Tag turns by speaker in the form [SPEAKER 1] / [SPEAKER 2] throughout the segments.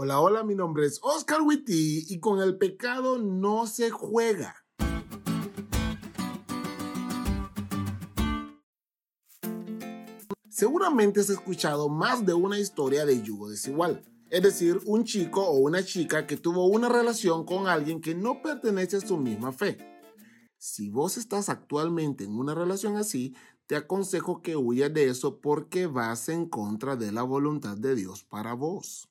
[SPEAKER 1] Hola, hola, mi nombre es Oscar Witty y con el pecado no se juega. Seguramente has escuchado más de una historia de yugo desigual, es decir, un chico o una chica que tuvo una relación con alguien que no pertenece a su misma fe. Si vos estás actualmente en una relación así, te aconsejo que huyas de eso porque vas en contra de la voluntad de Dios para vos.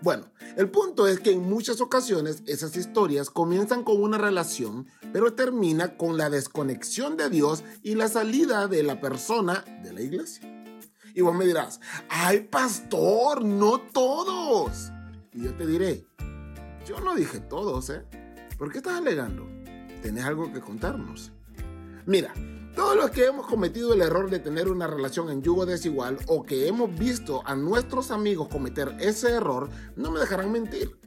[SPEAKER 1] Bueno, el punto es que en muchas ocasiones esas historias comienzan con una relación, pero termina con la desconexión de Dios y la salida de la persona de la iglesia. Y vos me dirás, ay pastor, no todos. Y yo te diré, yo no dije todos, ¿eh? ¿Por qué estás alegando? ¿Tenés algo que contarnos? Mira, todos los que hemos cometido el error de tener una relación en yugo desigual o que hemos visto a nuestros amigos cometer ese error, no me dejarán mentir.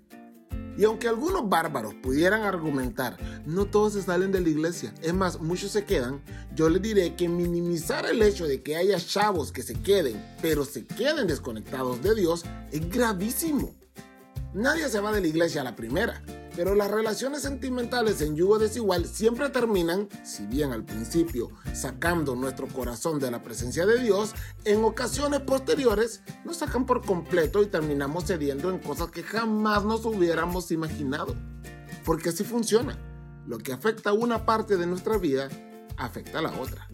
[SPEAKER 1] Y aunque algunos bárbaros pudieran argumentar, no todos se salen de la iglesia, es más, muchos se quedan, yo les diré que minimizar el hecho de que haya chavos que se queden, pero se queden desconectados de Dios, es gravísimo. Nadie se va de la iglesia a la primera, pero las relaciones sentimentales en yugo desigual siempre terminan, si bien al principio sacando nuestro corazón de la presencia de Dios, en ocasiones posteriores nos sacan por completo y terminamos cediendo en cosas que jamás nos hubiéramos imaginado. Porque así funciona. Lo que afecta a una parte de nuestra vida afecta a la otra.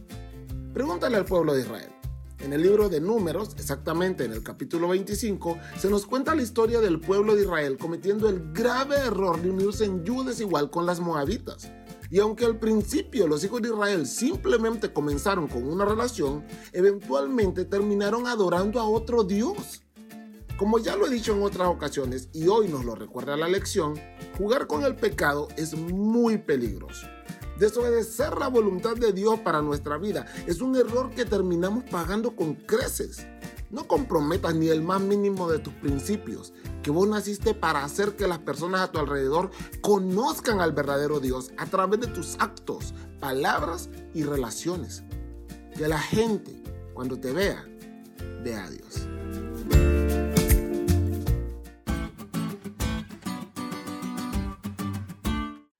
[SPEAKER 1] Pregúntale al pueblo de Israel. En el libro de Números, exactamente en el capítulo 25, se nos cuenta la historia del pueblo de Israel cometiendo el grave error de unirse en yugo desigual con las moabitas. Y aunque al principio los hijos de Israel simplemente comenzaron con una relación, eventualmente terminaron adorando a otro Dios. Como ya lo he dicho en otras ocasiones y hoy nos lo recuerda la lección, jugar con el pecado es muy peligroso. Desobedecer la voluntad de Dios para nuestra vida es un error que terminamos pagando con creces. No comprometas ni el más mínimo de tus principios, que vos naciste para hacer que las personas a tu alrededor conozcan al verdadero Dios a través de tus actos, palabras y relaciones. Que la gente, cuando te vea, vea a Dios.